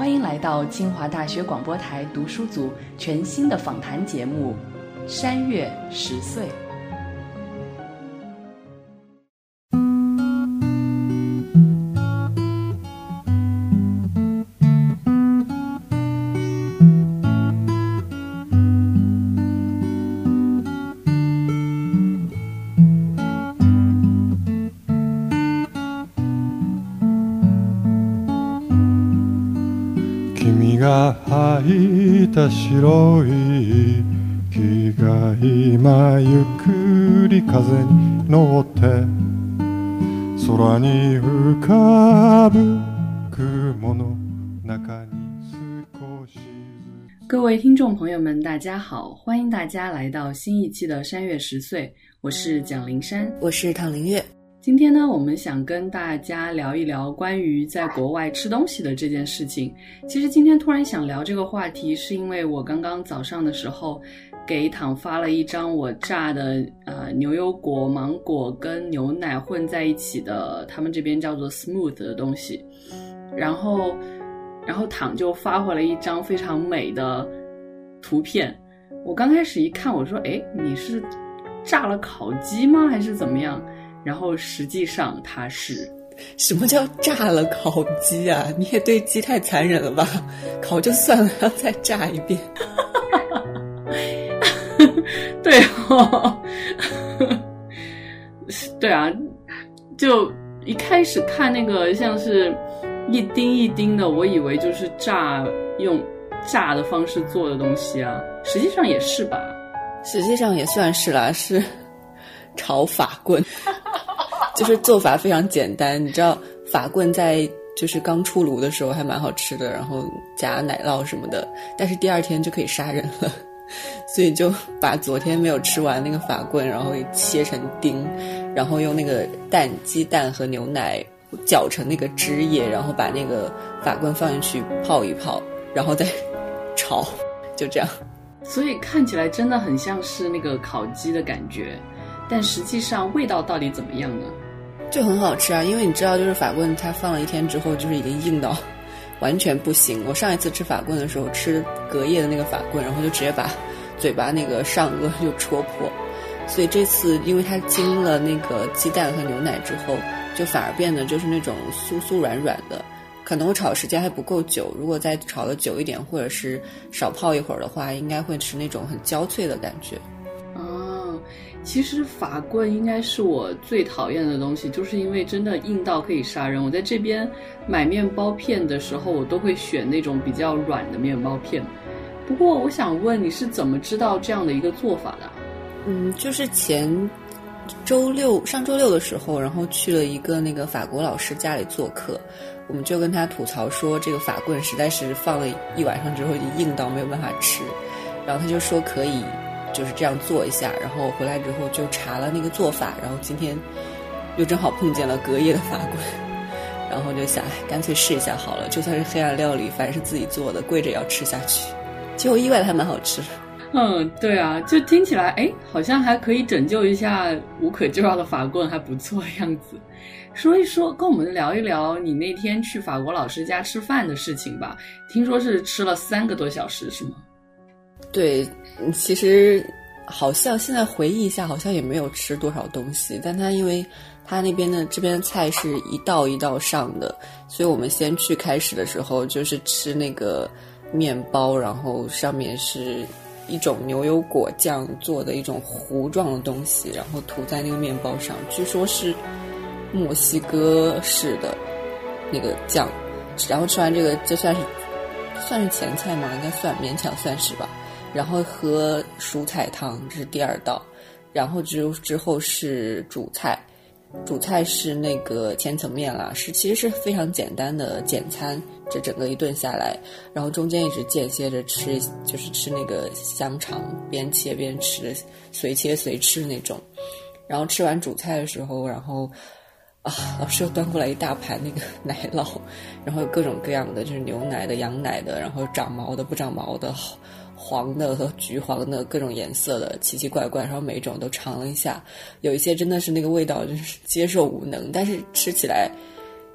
欢迎来到清华大学广播台读书组全新的访谈节目《山月十岁》。た白い木が今ゆっくり風に乗って空に浮かぶ雲の中に少し各位听众朋友们，大家好！欢迎大家来到新一期的《山月十岁》，我是蒋灵山，我是唐灵月。 今天呢，我们想跟大家聊一聊关于在国外吃东西的这件事情。其实今天突然想聊这个话题，是因为我刚刚早上的时候给躺发了一张我炸的呃牛油果、芒果跟牛奶混在一起的，他们这边叫做 smooth 的东西。然后，然后躺就发回了一张非常美的图片。我刚开始一看，我说：“哎，你是炸了烤鸡吗？还是怎么样？”然后实际上它是，什么叫炸了烤鸡啊？你也对鸡太残忍了吧？烤就算了，要再炸一遍。对哦，对啊，就一开始看那个像是一丁一丁的，我以为就是炸用炸的方式做的东西啊，实际上也是吧？实际上也算是啦，是 炒法棍。就是做法非常简单，你知道法棍在就是刚出炉的时候还蛮好吃的，然后加奶酪什么的，但是第二天就可以杀人了，所以就把昨天没有吃完那个法棍，然后切成丁，然后用那个蛋、鸡蛋和牛奶搅成那个汁液，然后把那个法棍放进去泡一泡，然后再 炒，就这样。所以看起来真的很像是那个烤鸡的感觉，但实际上味道到底怎么样呢？就很好吃啊，因为你知道，就是法棍它放了一天之后，就是已经硬到 完全不行。我上一次吃法棍的时候，吃隔夜的那个法棍，然后就直接把嘴巴那个上颚就戳破。所以这次，因为它经了那个鸡蛋和牛奶之后，就反而变得就是那种酥酥软软的。可能我炒时间还不够久，如果再炒的久一点，或者是少泡一会儿的话，应该会是那种很焦脆的感觉。哦其实法棍应该是我最讨厌的东西，就是因为真的硬到可以杀人。我在这边买面包片的时候，我都会选那种比较软的面包片。不过我想问，你是怎么知道这样的一个做法的？嗯，就是前周六上周六的时候，然后去了一个那个法国老师家里做客，我们就跟他吐槽说，这个法棍实在是放了一晚上之后就硬到没有办法吃，然后他就说可以。就是这样做一下，然后回来之后就查了那个做法，然后今天又正好碰见了隔夜的法棍，然后就想，干脆试一下好了，就算是黑暗料理，反正是自己做的，跪着也要吃下去。结果意外的还蛮好吃。嗯，对啊，就听起来，哎，好像还可以拯救一下无可救药的法棍，还不错样子。说一说，跟我们聊一聊你那天去法国老师家吃饭的事情吧。听说是吃了三个多小时，是吗？对，其实好像现在回忆一下，好像也没有吃多少东西。但他因为他那边的这边的菜是一道一道上的，所以我们先去开始的时候就是吃那个面包，然后上面是一种牛油果酱做的一种糊状的东西，然后涂在那个面包上，据说是墨西哥式的那个酱。然后吃完这个，就算是算是前菜吗？应该算，勉强算是吧。然后喝蔬菜汤，这是第二道，然后之之后是主菜，主菜是那个千层面啦，是其实是非常简单的简餐。这整个一顿下来，然后中间一直间歇着吃，就是吃那个香肠，边切边吃，随切随吃那种。然后吃完主菜的时候，然后啊，老师又端过来一大盘那个奶酪，然后有各种各样的，就是牛奶的、羊奶的，然后长毛的、不长毛的。黄的和橘黄的各种颜色的奇奇怪怪，然后每一种都尝了一下，有一些真的是那个味道就是接受无能，但是吃起来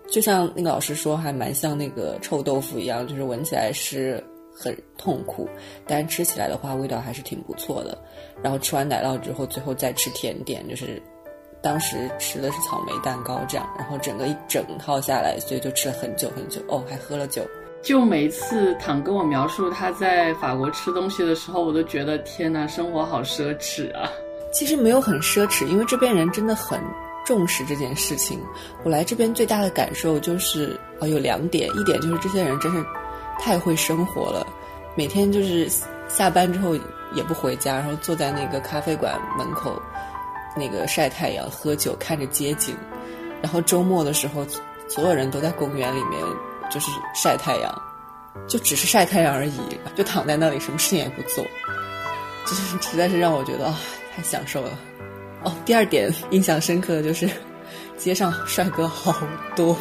就像那个老师说，还蛮像那个臭豆腐一样，就是闻起来是很痛苦，但是吃起来的话味道还是挺不错的。然后吃完奶酪之后，最后再吃甜点，就是当时吃的是草莓蛋糕这样，然后整个一整套下来，所以就吃了很久很久哦，还喝了酒。就每次躺跟我描述他在法国吃东西的时候，我都觉得天呐，生活好奢侈啊！其实没有很奢侈，因为这边人真的很重视这件事情。我来这边最大的感受就是啊，有两点，一点就是这些人真是太会生活了，每天就是下班之后也不回家，然后坐在那个咖啡馆门口那个晒太阳、喝酒、看着街景，然后周末的时候，所有人都在公园里面。就是晒太阳，就只是晒太阳而已，就躺在那里什么事情也不做，就是实在是让我觉得啊，太享受了。哦，第二点印象深刻的就是街上帅哥好多，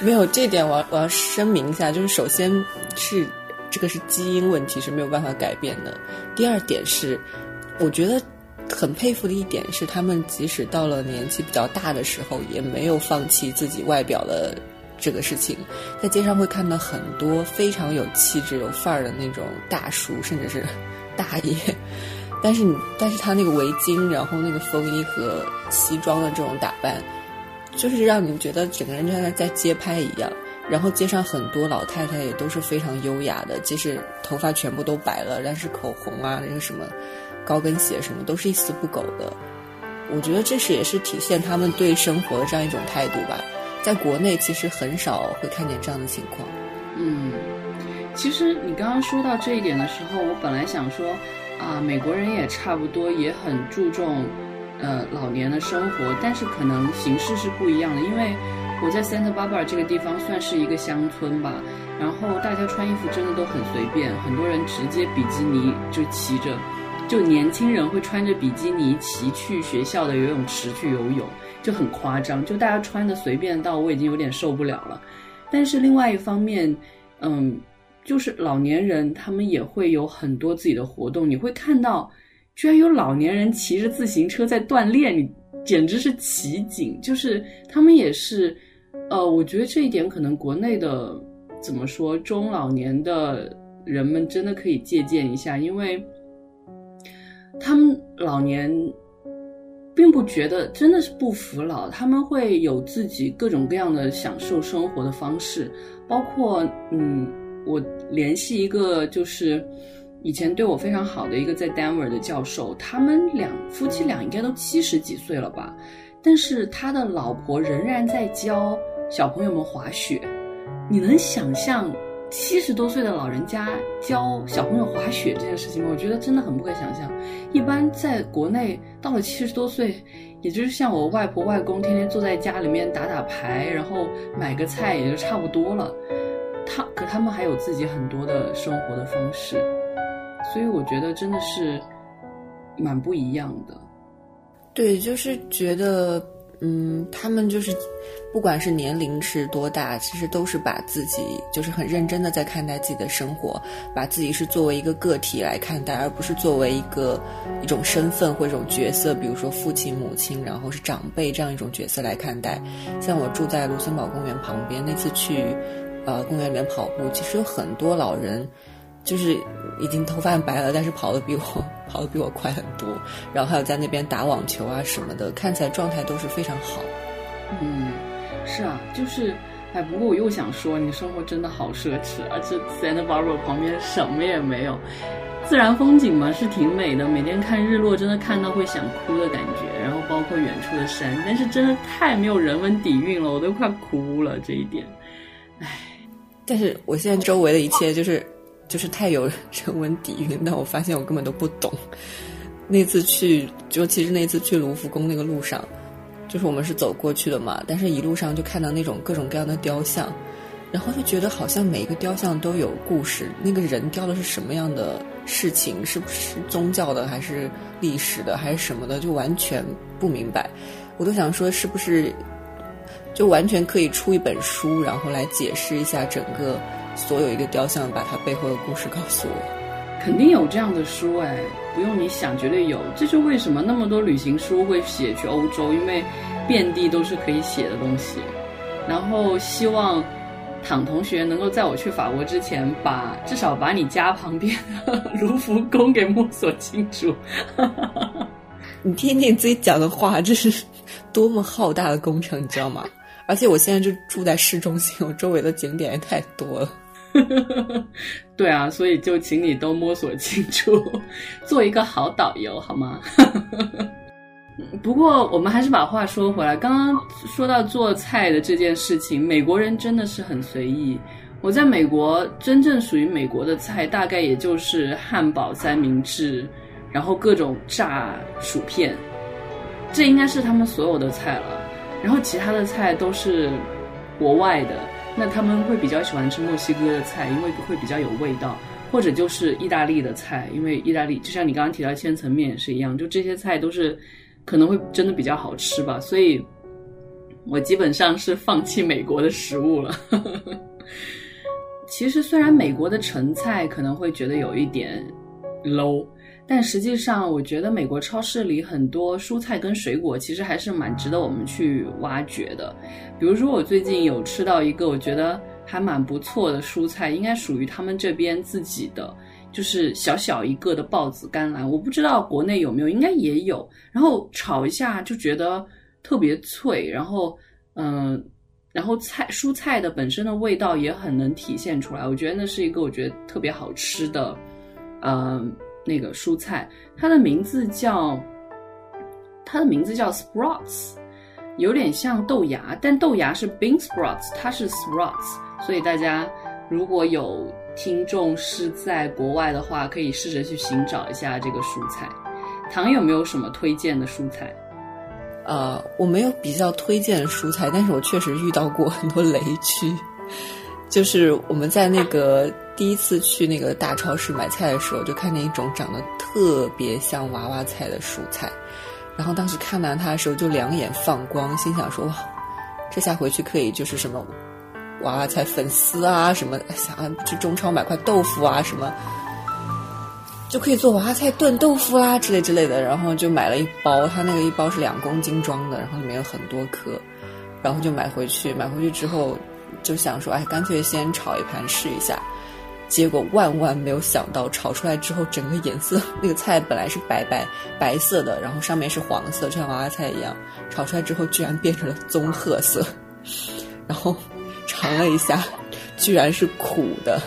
没有这点我要我要声明一下，就是首先是这个是基因问题是没有办法改变的，第二点是我觉得。很佩服的一点是，他们即使到了年纪比较大的时候，也没有放弃自己外表的这个事情。在街上会看到很多非常有气质、有范儿的那种大叔，甚至是大爷。但是，但是他那个围巾，然后那个风衣和西装的这种打扮，就是让你觉得整个人就像在街拍一样。然后街上很多老太太也都是非常优雅的，即使头发全部都白了，但是口红啊，那个什么。高跟鞋什么都是一丝不苟的，我觉得这是也是体现他们对生活的这样一种态度吧。在国内其实很少会看见这样的情况。嗯，其实你刚刚说到这一点的时候，我本来想说啊，美国人也差不多也很注重呃老年的生活，但是可能形式是不一样的。因为我在 Santa Barbara 这个地方算是一个乡村吧，然后大家穿衣服真的都很随便，很多人直接比基尼就骑着。就年轻人会穿着比基尼骑去学校的游泳池去游泳，就很夸张。就大家穿的随便到我已经有点受不了了。但是另外一方面，嗯，就是老年人他们也会有很多自己的活动。你会看到，居然有老年人骑着自行车在锻炼，你简直是奇景。就是他们也是，呃，我觉得这一点可能国内的怎么说中老年的人们真的可以借鉴一下，因为。他们老年并不觉得真的是不服老，他们会有自己各种各样的享受生活的方式，包括嗯，我联系一个就是以前对我非常好的一个在 Denver 的教授，他们两夫妻俩应该都七十几岁了吧，但是他的老婆仍然在教小朋友们滑雪，你能想象？七十多岁的老人家教小朋友滑雪这件事情，我觉得真的很不可想象。一般在国内，到了七十多岁，也就是像我外婆外公，天天坐在家里面打打牌，然后买个菜，也就差不多了。他可他们还有自己很多的生活的方式，所以我觉得真的是蛮不一样的。对，就是觉得。嗯，他们就是，不管是年龄是多大，其实都是把自己就是很认真的在看待自己的生活，把自己是作为一个个体来看待，而不是作为一个一种身份或一种角色，比如说父亲、母亲，然后是长辈这样一种角色来看待。像我住在卢森堡公园旁边，那次去，呃，公园里面跑步，其实有很多老人。就是已经头发白了，但是跑得比我 跑得比我快很多。然后还有在那边打网球啊什么的，看起来状态都是非常好。嗯，是啊，就是，哎，不过我又想说，你生活真的好奢侈啊！这 Sandbar 旁边什么也没有，自然风景嘛是挺美的，每天看日落真的看到会想哭的感觉。然后包括远处的山，但是真的太没有人文底蕴了，我都快哭了这一点。唉，但是我现在周围的一切就是。就是太有人文底蕴，但我发现我根本都不懂。那次去，就其实那次去卢浮宫那个路上，就是我们是走过去的嘛，但是一路上就看到那种各种各样的雕像，然后就觉得好像每一个雕像都有故事，那个人雕的是什么样的事情，是不是宗教的，还是历史的，还是什么的，就完全不明白。我都想说，是不是就完全可以出一本书，然后来解释一下整个所有一个雕像，把它背后的故事告诉我。肯定有这样的书哎，不用你想，绝对有。这就为什么那么多旅行书会写去欧洲，因为遍地都是可以写的东西。然后希望唐同学能够在我去法国之前，把至少把你家旁边的卢浮宫给摸索清楚。你听听自己讲的话，这是多么浩大的工程，你知道吗？而且我现在就住在市中心，我周围的景点也太多了。对啊，所以就请你都摸索清楚，做一个好导游好吗？不过我们还是把话说回来，刚刚说到做菜的这件事情，美国人真的是很随意。我在美国真正属于美国的菜，大概也就是汉堡、三明治，然后各种炸薯片，这应该是他们所有的菜了。然后其他的菜都是国外的。那他们会比较喜欢吃墨西哥的菜，因为会比较有味道，或者就是意大利的菜，因为意大利就像你刚刚提到千层面也是一样，就这些菜都是可能会真的比较好吃吧。所以，我基本上是放弃美国的食物了。其实，虽然美国的成菜可能会觉得有一点 low。但实际上，我觉得美国超市里很多蔬菜跟水果其实还是蛮值得我们去挖掘的。比如说，我最近有吃到一个我觉得还蛮不错的蔬菜，应该属于他们这边自己的，就是小小一个的豹子甘蓝。我不知道国内有没有，应该也有。然后炒一下就觉得特别脆，然后嗯，然后菜蔬菜的本身的味道也很能体现出来。我觉得那是一个我觉得特别好吃的，嗯。那个蔬菜，它的名字叫，它的名字叫 sprouts，有点像豆芽，但豆芽是 bean sprouts，它是 sprouts，所以大家如果有听众是在国外的话，可以试着去寻找一下这个蔬菜。唐有没有什么推荐的蔬菜？呃，我没有比较推荐的蔬菜，但是我确实遇到过很多雷区，就是我们在那个。第一次去那个大超市买菜的时候，就看见一种长得特别像娃娃菜的蔬菜，然后当时看到它的时候就两眼放光，心想说哇，这下回去可以就是什么娃娃菜粉丝啊，什么想去中超买块豆腐啊，什么就可以做娃娃菜炖豆腐啦之类之类的，然后就买了一包，它那个一包是两公斤装的，然后里面有很多颗，然后就买回去，买回去之后就想说，哎，干脆先炒一盘试一下。结果万万没有想到，炒出来之后，整个颜色，那个菜本来是白白白色的，然后上面是黄色，就像娃娃菜一样。炒出来之后，居然变成了棕褐色。然后尝了一下，居然是苦的。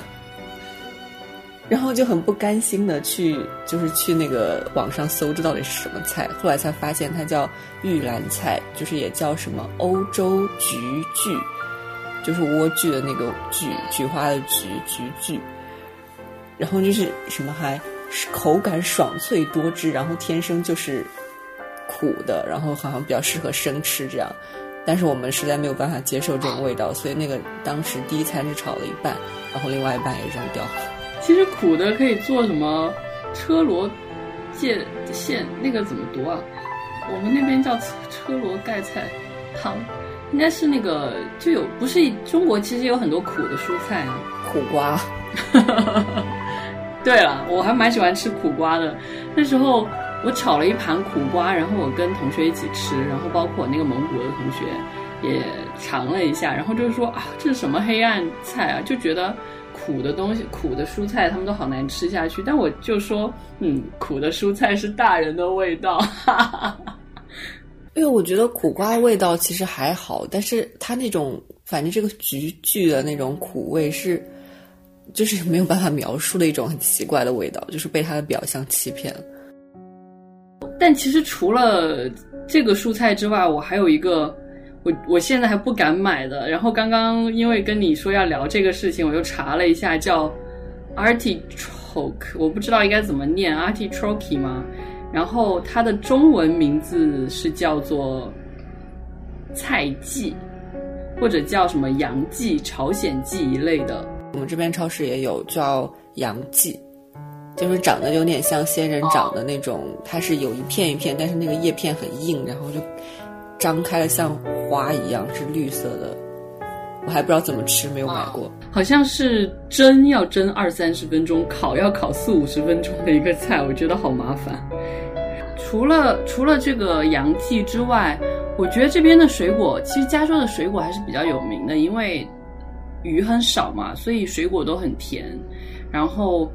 然后就很不甘心的去，就是去那个网上搜，这到底是什么菜？后来才发现它叫玉兰菜，就是也叫什么欧洲菊苣。就是莴苣的那个菊，菊花的菊，菊苣。然后就是什么还口感爽脆多汁，然后天生就是苦的，然后好像比较适合生吃这样。但是我们实在没有办法接受这种味道，所以那个当时第一餐是炒了一半，然后另外一半也扔掉。其实苦的可以做什么车螺芥馅，那个怎么读啊？我们那边叫车螺盖菜汤。应该是那个就有不是中国其实有很多苦的蔬菜啊，苦瓜。对了，我还蛮喜欢吃苦瓜的。那时候我炒了一盘苦瓜，然后我跟同学一起吃，然后包括我那个蒙古的同学也尝了一下，然后就是说啊，这是什么黑暗菜啊？就觉得苦的东西、苦的蔬菜他们都好难吃下去。但我就说，嗯，苦的蔬菜是大人的味道。哈哈哈。因为我觉得苦瓜味道其实还好，但是它那种反正这个菊苣的那种苦味是，就是没有办法描述的一种很奇怪的味道，就是被它的表象欺骗了。但其实除了这个蔬菜之外，我还有一个我我现在还不敢买的。然后刚刚因为跟你说要聊这个事情，我又查了一下，叫 artichoke，我不知道应该怎么念 artichoke 吗？然后它的中文名字是叫做菜蓟，或者叫什么洋蓟、朝鲜蓟一类的。我们这边超市也有叫洋蓟，就是长得有点像仙人掌的那种，它是有一片一片，但是那个叶片很硬，然后就张开了像花一样，是绿色的。我还不知道怎么吃，没有买过。好像是蒸要蒸二三十分钟，烤要烤四五十分钟的一个菜，我觉得好麻烦。除了除了这个洋蓟之外，我觉得这边的水果，其实加州的水果还是比较有名的，因为鱼很少嘛，所以水果都很甜。然后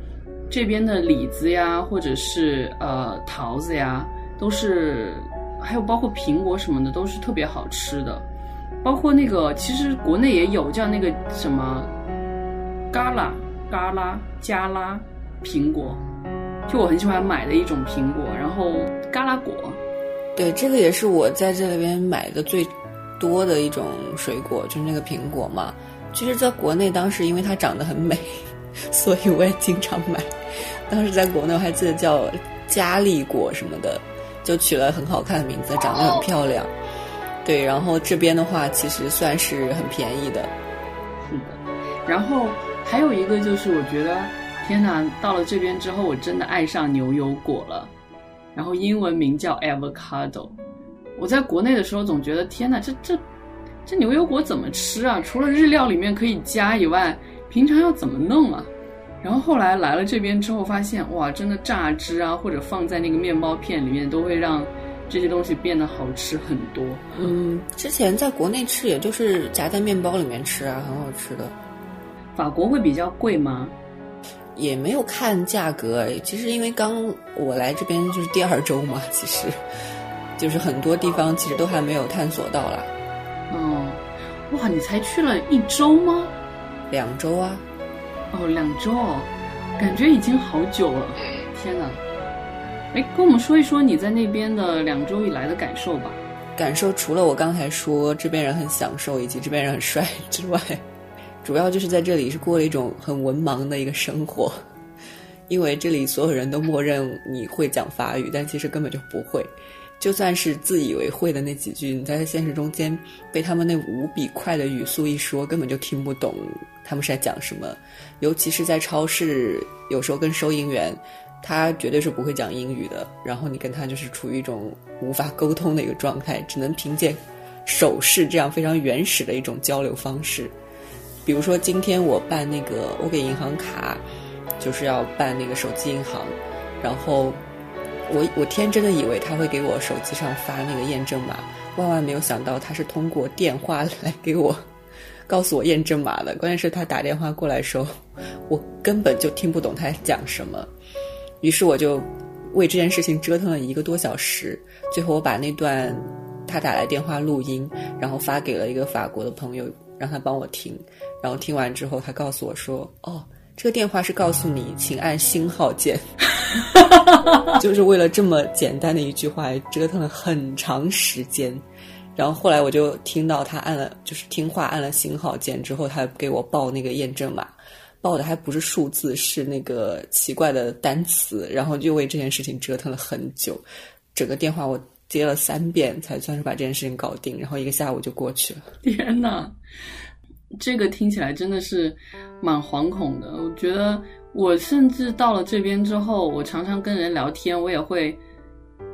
这边的李子呀，或者是呃桃子呀，都是还有包括苹果什么的，都是特别好吃的。包括那个，其实国内也有叫那个什么，嘎啦嘎啦加拉苹果，就我很喜欢买的一种苹果，然后嘎啦果，对，这个也是我在这里边买的最多的一种水果，就是那个苹果嘛。其实，在国内当时因为它长得很美，所以我也经常买。当时在国内我还记得叫佳丽果什么的，就取了很好看的名字，长得很漂亮。对，然后这边的话其实算是很便宜的，是的。然后还有一个就是，我觉得天哪，到了这边之后，我真的爱上牛油果了。然后英文名叫 avocado。我在国内的时候总觉得天哪，这这这牛油果怎么吃啊？除了日料里面可以加以外，平常要怎么弄啊？然后后来来了这边之后，发现哇，真的榨汁啊，或者放在那个面包片里面，都会让。这些东西变得好吃很多。嗯，之前在国内吃，也就是夹在面包里面吃啊，很好吃的。法国会比较贵吗？也没有看价格。其实因为刚我来这边就是第二周嘛，其实就是很多地方其实都还没有探索到啦。哦，哇，你才去了一周吗？两周啊。哦，两周哦，感觉已经好久了。天哪！哎，跟我们说一说你在那边的两周以来的感受吧。感受除了我刚才说这边人很享受以及这边人很帅之外，主要就是在这里是过了一种很文盲的一个生活，因为这里所有人都默认你会讲法语，但其实根本就不会。就算是自以为会的那几句，你在现实中间被他们那无比快的语速一说，根本就听不懂他们是在讲什么。尤其是在超市，有时候跟收银员。他绝对是不会讲英语的，然后你跟他就是处于一种无法沟通的一个状态，只能凭借手势这样非常原始的一种交流方式。比如说今天我办那个，我给银行卡，就是要办那个手机银行，然后我我天真的以为他会给我手机上发那个验证码，万万没有想到他是通过电话来 给我告诉我验证码的。关键是他打电话过来时候，我根本就听不懂他在讲什么。于是我就为这件事情折腾了一个多小时，最后我把那段他打来电话录音，然后发给了一个法国的朋友，让他帮我听。然后听完之后，他告诉我说：“哦，这个电话是告诉你，请按星号键。” 就是为了这么简单的一句话，折腾了很长时间。然后后来我就听到他按了，就是听话按了星号键之后，他给我报那个验证码。报的还不是数字，是那个奇怪的单词，然后就为这件事情折腾了很久，整个电话我接了三遍才算是把这件事情搞定，然后一个下午就过去了。天呐，这个听起来真的是蛮惶恐的。我觉得我甚至到了这边之后，我常常跟人聊天，我也会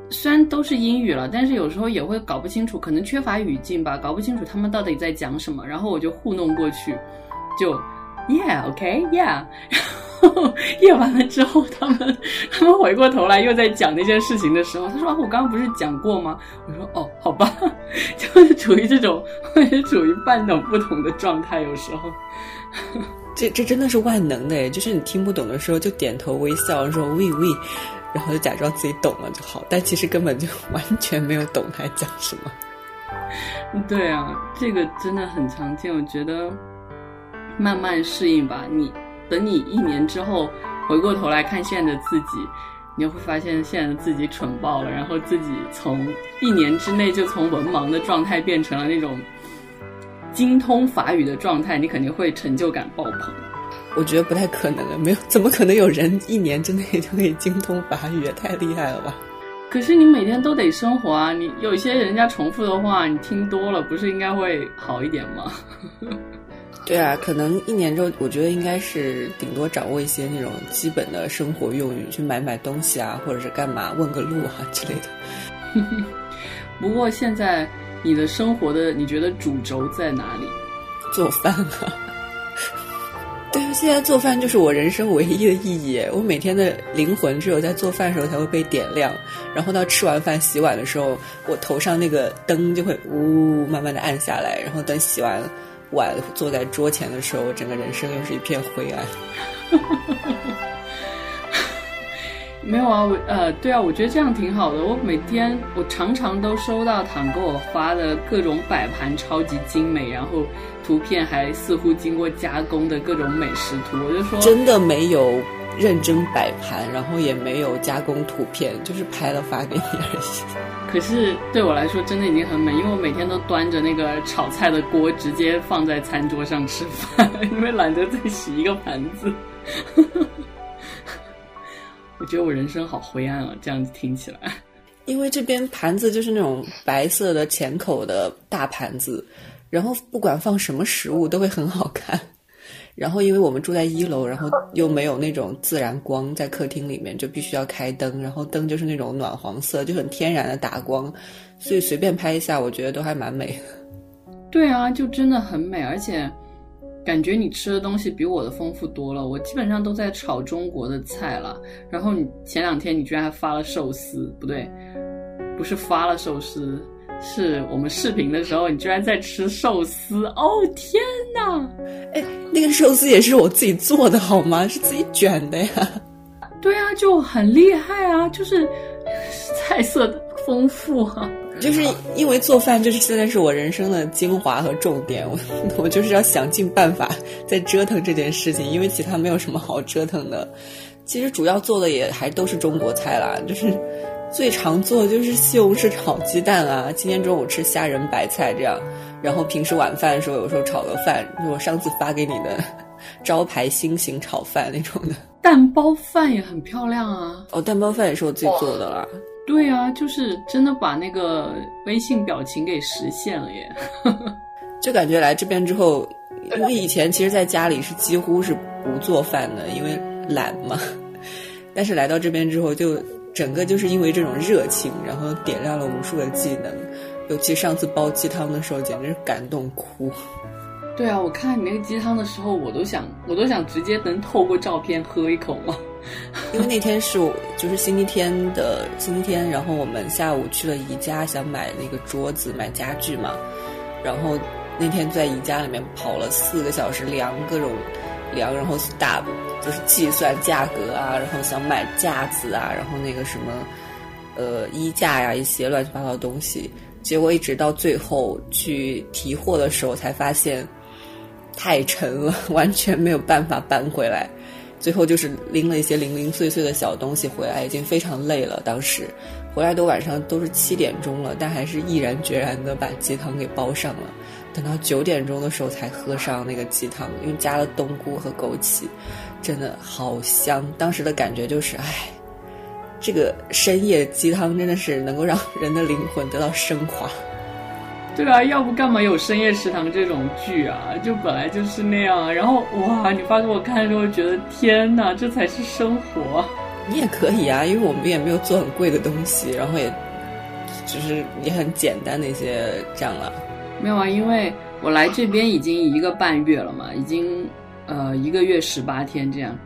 虽然都是英语了，但是有时候也会搞不清楚，可能缺乏语境吧，搞不清楚他们到底在讲什么，然后我就糊弄过去，就。Yeah, OK, Yeah。然后验完了之后，他们他们回过头来又在讲那件事情的时候，他说：“我刚刚不是讲过吗？”我说：“哦，好吧。”就是处于这种，或者处于半懂不懂的状态，有时候。这这真的是万能的，就是你听不懂的时候就点头微笑说喂喂然后就假装自己懂了就好，但其实根本就完全没有懂他讲什么。对啊，这个真的很常见，我觉得。慢慢适应吧，你等你一年之后回过头来看现在的自己，你会发现现在的自己蠢爆了，然后自己从一年之内就从文盲的状态变成了那种精通法语的状态，你肯定会成就感爆棚。我觉得不太可能啊，没有，怎么可能有人一年之内就可以精通法语？也太厉害了吧！可是你每天都得生活啊，你有一些人家重复的话，你听多了，不是应该会好一点吗？对啊，可能一年之后，我觉得应该是顶多掌握一些那种基本的生活用语，去买买东西啊，或者是干嘛问个路啊之类的。不过现在你的生活的，你觉得主轴在哪里？做饭啊。对，现在做饭就是我人生唯一的意义。我每天的灵魂只有在做饭的时候才会被点亮，然后到吃完饭洗碗的时候，我头上那个灯就会呜慢慢的暗下来，然后等洗完碗坐在桌前的时候，我整个人生又是一片灰暗。没有啊，我呃，对啊，我觉得这样挺好的。我每天我常常都收到糖给我发的各种摆盘，超级精美，然后图片还似乎经过加工的各种美食图。我就说，真的没有认真摆盘，然后也没有加工图片，就是拍了发给你而已。可是对我来说，真的已经很美，因为我每天都端着那个炒菜的锅，直接放在餐桌上吃饭，因为懒得再洗一个盘子。我觉得我人生好灰暗啊，这样子听起来。因为这边盘子就是那种白色的浅口的大盘子，然后不管放什么食物都会很好看。然后因为我们住在一楼，然后又没有那种自然光，在客厅里面就必须要开灯，然后灯就是那种暖黄色，就很天然的打光，所以随便拍一下，我觉得都还蛮美的。对啊，就真的很美，而且。感觉你吃的东西比我的丰富多了，我基本上都在炒中国的菜了。然后你前两天你居然还发了寿司，不对，不是发了寿司，是我们视频的时候你居然在吃寿司。哦天哪！哎，那个寿司也是我自己做的好吗？是自己卷的呀。对啊，就很厉害啊，就是 菜色丰富啊。就是因为做饭，就是现在是我人生的精华和重点。我我就是要想尽办法在折腾这件事情，因为其他没有什么好折腾的。其实主要做的也还都是中国菜啦，就是最常做的就是西红柿炒鸡蛋啊。今天中午吃虾仁白菜这样，然后平时晚饭的时候有时候炒个饭，就我上次发给你的 招牌心形炒饭那种的。蛋包饭也很漂亮啊！哦，蛋包饭也是我自己做的啦。对啊，就是真的把那个微信表情给实现了耶！就感觉来这边之后，因为以前其实在家里是几乎是不做饭的，因为懒嘛。但是来到这边之后，就整个就是因为这种热情，然后点亮了无数的技能。尤其上次煲鸡汤的时候，简直是感动哭。对啊，我看你那个鸡汤的时候，我都想，我都想直接能透过照片喝一口嘛。因为那天是我就是星期天的星期天，然后我们下午去了宜家，想买那个桌子、买家具嘛。然后那天在宜家里面跑了四个小时，量各种量，然后打就是计算价格啊，然后想买架子啊，然后那个什么呃衣架呀，一些乱七八糟的东西。结果一直到最后去提货的时候，才发现太沉了，完全没有办法搬回来。最后就是拎了一些零零碎碎的小东西回来，已经非常累了。当时回来都晚上都是七点钟了，但还是毅然决然的把鸡汤给煲上了。等到九点钟的时候才喝上那个鸡汤，因为加了冬菇和枸杞，真的好香。当时的感觉就是，唉，这个深夜鸡汤真的是能够让人的灵魂得到升华。对啊，要不干嘛有深夜食堂这种剧啊？就本来就是那样。然后哇，你发给我看的时候，觉得天哪，这才是生活。你也可以啊，因为我们也没有做很贵的东西，然后也只是也很简单的一些这样了。没有啊，因为我来这边已经一个半月了嘛，已经呃一个月十八天这样。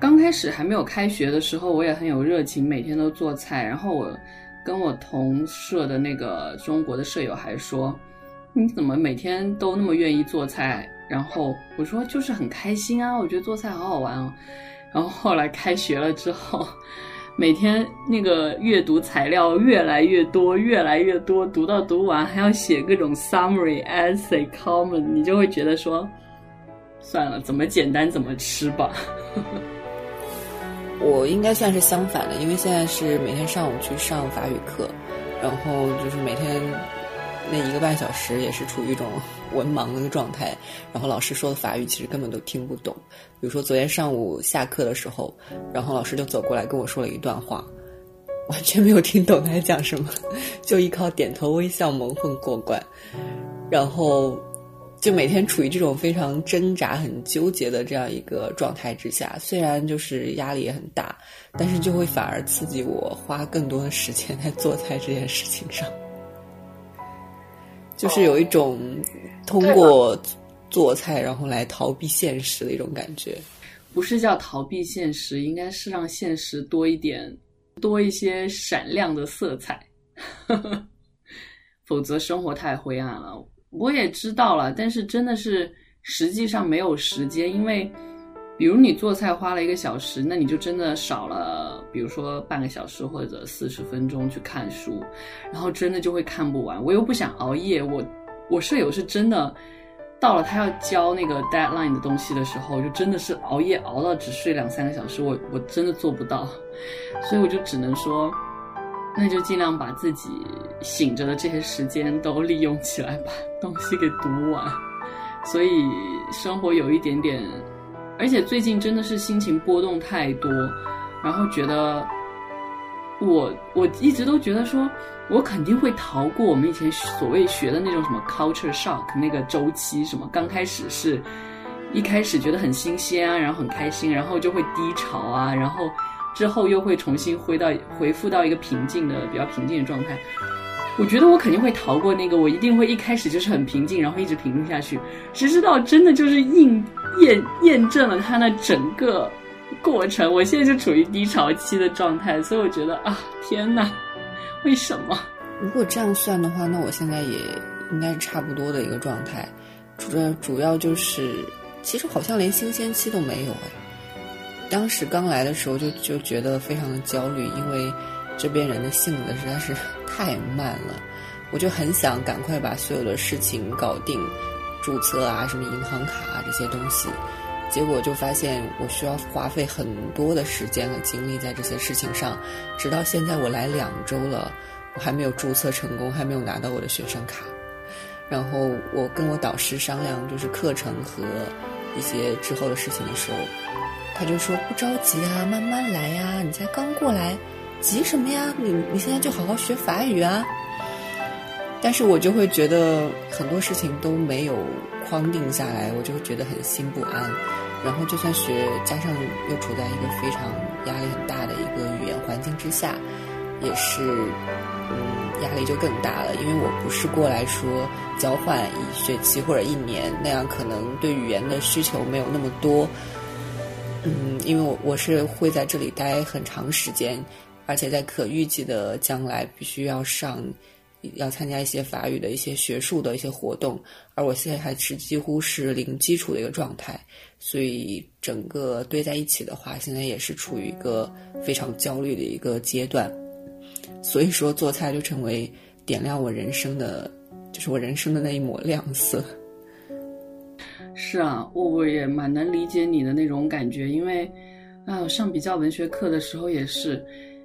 刚开始还没有开学的时候，我也很有热情，每天都做菜，然后我。跟我同舍的那个中国的舍友还说：“你怎么每天都那么愿意做菜？”然后我说：“就是很开心啊，我觉得做菜好好玩哦。”然后后来开学了之后，每天那个阅读材料越来越多，越来越多，读到读完还要写各种 summary、essay、comment，你就会觉得说：“算了，怎么简单怎么吃吧。”呵呵我应该算是相反的，因为现在是每天上午去上法语课，然后就是每天那一个半小时也是处于一种文盲的状态，然后老师说的法语其实根本都听不懂。比如说昨天上午下课的时候，然后老师就走过来跟我说了一段话，完全没有听懂他在讲什么，就依靠点头微笑蒙混过关，然后就每天处于这种非常挣扎、很纠结的这样一个状态之下。虽然就是压力也很大，但是就会反而刺激我花更多的时间在做菜这件事情上，就是有一种通过做菜然后来逃避现实的一种感觉。不是叫逃避现实，应该是让现实多一点。多一些闪亮的色彩，否则生活太灰暗了。我也知道了，但是真的是实际上没有时间，因为比如你做菜花了一个小时，那你就真的少了，比如说半个小时或者四十分钟去看书，然后真的就会看不完。我又不想熬夜，我我舍友是真的。到了他要交那个 deadline 的东西的时候，就真的是熬夜熬到只睡两三个小时，我我真的做不到，所以我就只能说，那就尽量把自己醒着的这些时间都利用起来，把东西给读完。所以生活有一点点，而且最近真的是心情波动太多，然后觉得。我我一直都觉得说，我肯定会逃过我们以前所谓学的那种什么 culture shock 那个周期，什么刚开始是，一开始觉得很新鲜啊，然后很开心，然后就会低潮啊，然后之后又会重新回到回复到一个平静的比较平静的状态。我觉得我肯定会逃过那个，我一定会一开始就是很平静，然后一直平静下去，谁知道真的就是应验验证了他那整个。过程，我现在就处于低潮期的状态，所以我觉得啊，天哪，为什么？如果这样算的话，那我现在也应该是差不多的一个状态。主要主要就是，其实好像连新鲜期都没有哎。当时刚来的时候就就觉得非常的焦虑，因为这边人的性子实在是太慢了，我就很想赶快把所有的事情搞定，注册啊，什么银行卡啊这些东西。结果就发现，我需要花费很多的时间和精力在这些事情上。直到现在，我来两周了，我还没有注册成功，还没有拿到我的学生卡。然后我跟我导师商量，就是课程和一些之后的事情的时候，他就说不着急啊，慢慢来呀，你才刚过来，急什么呀？你你现在就好好学法语啊。但是我就会觉得很多事情都没有框定下来，我就会觉得很心不安。然后就算学，加上又处在一个非常压力很大的一个语言环境之下，也是，嗯，压力就更大了。因为我不是过来说交换一学期或者一年，那样可能对语言的需求没有那么多。嗯，因为我我是会在这里待很长时间，而且在可预计的将来必须要上。要参加一些法语的一些学术的一些活动，而我现在还是几乎是零基础的一个状态，所以整个堆在一起的话，现在也是处于一个非常焦虑的一个阶段。所以说，做菜就成为点亮我人生的，就是我人生的那一抹亮色。是啊，我我也蛮能理解你的那种感觉，因为啊，上比较文学课的时候也是。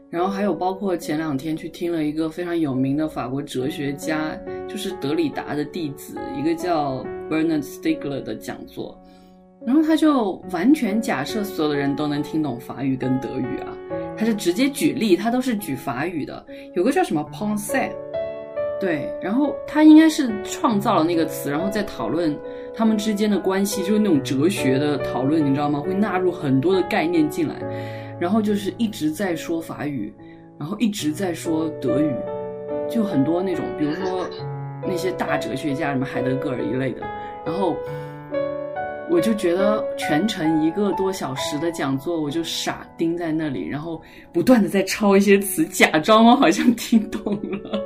然后还有包括前两天去听了一个非常有名的法国哲学家，就是德里达的弟子，一个叫 Bernard Stiegler 的讲座。然后他就完全假设所有的人都能听懂法语跟德语啊，他就直接举例，他都是举法语的。有个叫什么 p o n s e 对，然后他应该是创造了那个词，然后在讨论他们之间的关系，就是那种哲学的讨论，你知道吗？会纳入很多的概念进来。然后就是一直在说法语，然后一直在说德语，就很多那种，比如说那些大哲学家，什么海德格尔一类的。然后我就觉得全程一个多小时的讲座，我就傻盯在那里，然后不断的在抄一些词，假装我好像听懂了。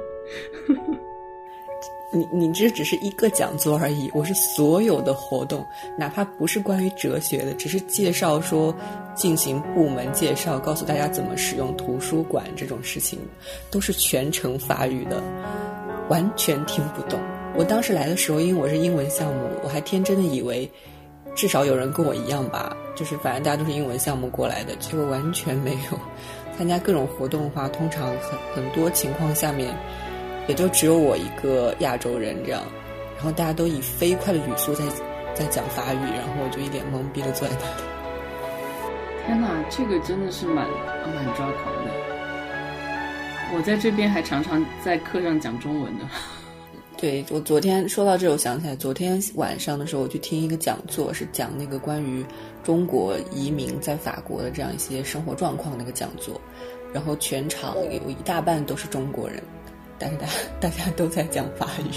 你你这只是一个讲座而已，我是所有的活动，哪怕不是关于哲学的，只是介绍说进行部门介绍，告诉大家怎么使用图书馆这种事情，都是全程法语的，完全听不懂。我当时来的时候，因为我是英文项目，我还天真的以为至少有人跟我一样吧，就是反正大家都是英文项目过来的，结果完全没有。参加各种活动的话，通常很很多情况下面。也就只有我一个亚洲人这样，然后大家都以飞快的语速在在讲法语，然后我就一脸懵逼的坐在那里。天哪，这个真的是蛮蛮抓狂的。我在这边还常常在课上讲中文呢。对我昨天说到这，我想起来，昨天晚上的时候我去听一个讲座，是讲那个关于中国移民在法国的这样一些生活状况那个讲座，然后全场有一大半都是中国人，但是大大家都在讲法语，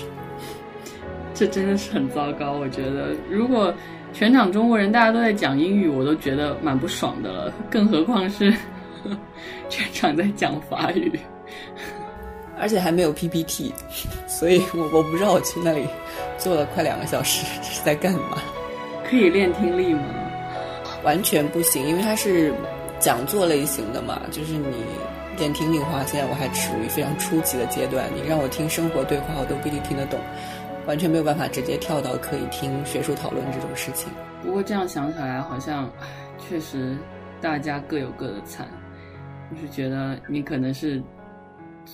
这真的是很糟糕。我觉得如果全场中国人大家都在讲英语，我都觉得蛮不爽的了，更何况是 全场在讲法语。而且还没有 PPT，所以我我不知道我去那里坐了快两个小时这是在干嘛。可以练听力吗？完全不行，因为它是讲座类型的嘛，就是你练听力的话，现在我还处于非常初级的阶段。你让我听生活对话，我都不一定听得懂，完全没有办法直接跳到可以听学术讨论这种事情。不过这样想起来，好像唉，确实大家各有各的惨。就是觉得你可能是。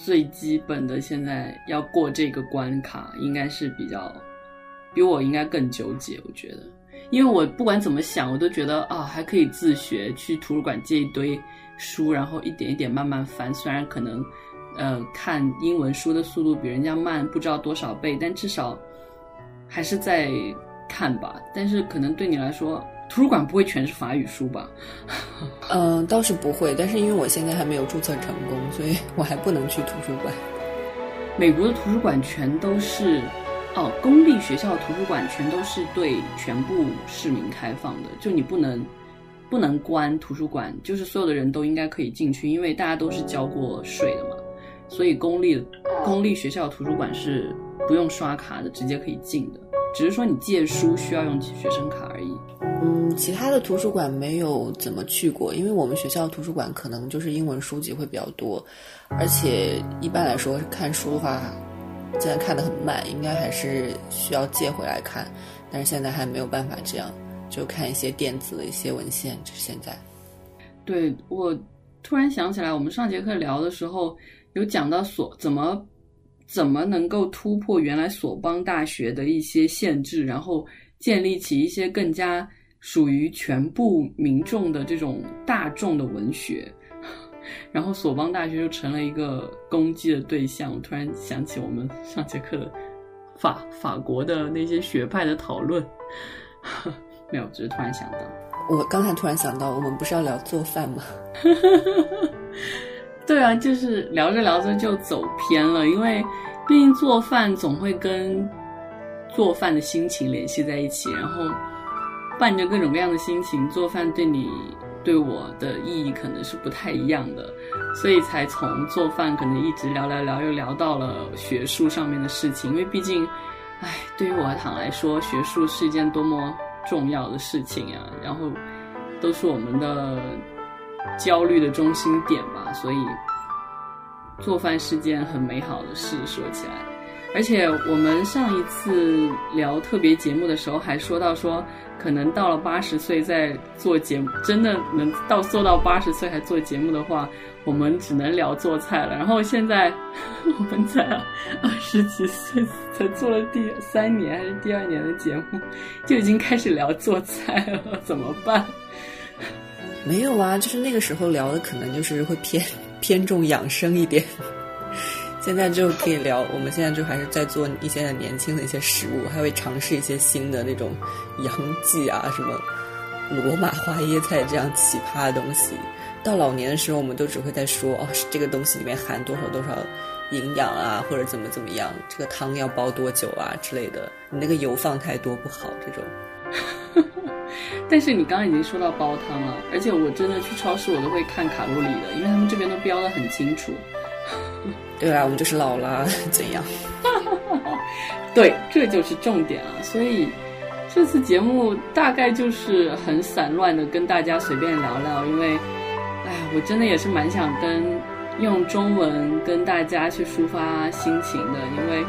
最基本的，现在要过这个关卡，应该是比较比我应该更纠结。我觉得，因为我不管怎么想，我都觉得啊，还可以自学，去图书馆借一堆书，然后一点一点慢慢翻。虽然可能，呃，看英文书的速度比人家慢不知道多少倍，但至少还是在看吧。但是可能对你来说，图书馆不会全是法语书吧？嗯，倒是不会。但是因为我现在还没有注册成功，所以我还不能去图书馆。美国的图书馆全都是，哦，公立学校图书馆全都是对全部市民开放的，就你不能不能关图书馆，就是所有的人都应该可以进去，因为大家都是交过税的嘛。所以公立公立学校图书馆是不用刷卡的，直接可以进的。只是说你借书需要用学生卡而已。嗯，其他的图书馆没有怎么去过，因为我们学校图书馆可能就是英文书籍会比较多，而且一般来说看书的话，现在看的很慢，应该还是需要借回来看。但是现在还没有办法这样，就看一些电子的一些文献。就是现在，对我突然想起来，我们上节课聊的时候有讲到所怎么。怎么能够突破原来索邦大学的一些限制，然后建立起一些更加属于全部民众的这种大众的文学？然后索邦大学就成了一个攻击的对象。我突然想起我们上节课的法法国的那些学派的讨论，没有，只是突然想到。我刚才突然想到，我们不是要聊做饭吗？对啊，就是聊着聊着就走偏了，因为毕竟做饭总会跟做饭的心情联系在一起，然后伴着各种各样的心情做饭，对你对我的意义可能是不太一样的，所以才从做饭可能一直聊聊聊，又聊到了学术上面的事情，因为毕竟，唉，对于我和唐来说，学术是一件多么重要的事情啊，然后都是我们的。焦虑的中心点吧，所以做饭是件很美好的事。说起来，而且我们上一次聊特别节目的时候，还说到说，可能到了八十岁再做节目，真的能到做到八十岁还做节目的话，我们只能聊做菜了。然后现在 我们在二十几岁才做了第三年还是第二年的节目，就已经开始聊做菜了，怎么办？没有啊，就是那个时候聊的可能就是会偏偏重养生一点，现在就可以聊。我们现在就还是在做一些很年轻的一些食物，还会尝试一些新的那种洋蓟啊，什么罗马花椰菜这样奇葩的东西。到老年的时候，我们都只会在说哦，这个东西里面含多少多少营养啊，或者怎么怎么样，这个汤要煲多久啊之类的。你那个油放太多不好，这种。但是你刚刚已经说到煲汤了，而且我真的去超市我都会看卡路里的，因为他们这边都标的很清楚。对啊，我们就是老了，怎样？对，这就是重点啊！所以这次节目大概就是很散乱的跟大家随便聊聊，因为，哎，我真的也是蛮想跟用中文跟大家去抒发心情的，因为。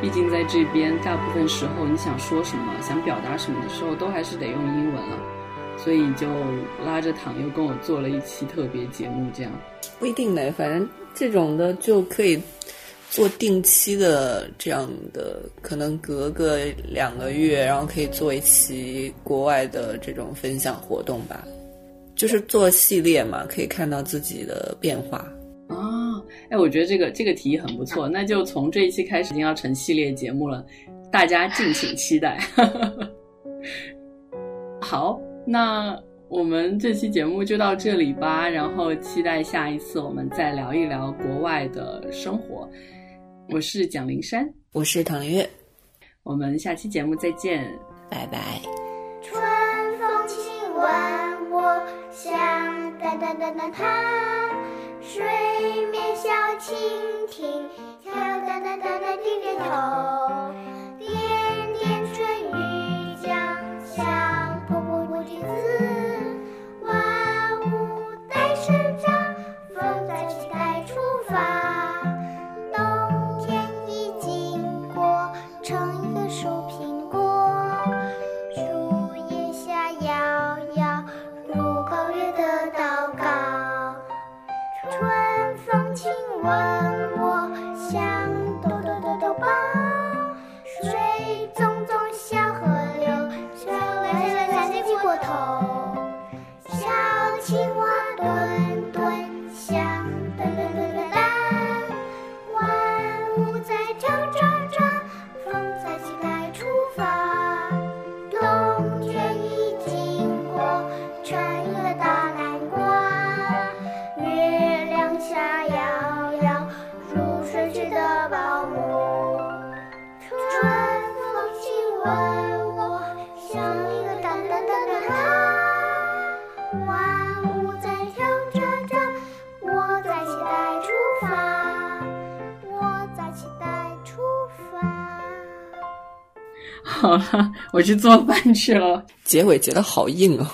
毕竟在这边，大部分时候你想说什么、想表达什么的时候，都还是得用英文了，所以就拉着躺又跟我做了一期特别节目这样，不一定呢，反正这种的就可以做定期的这样的，可能隔个两个月，然后可以做一期国外的这种分享活动吧。就是做系列嘛，可以看到自己的变化。啊，哎，我觉得这个这个提议很不错，那就从这一期开始就要成系列节目了，大家敬请期待。哈哈哈。好。那我们这期节目就到这里吧，然后期待下一次我们再聊一聊国外的生活。我是蒋林山，我是唐月，我们下期节目再见，拜拜。春风亲吻我，像哒哒哒哒哒，水面小蜻蜓跳哒哒哒哒滴头。我去做饭去了。结尾结得好硬哦。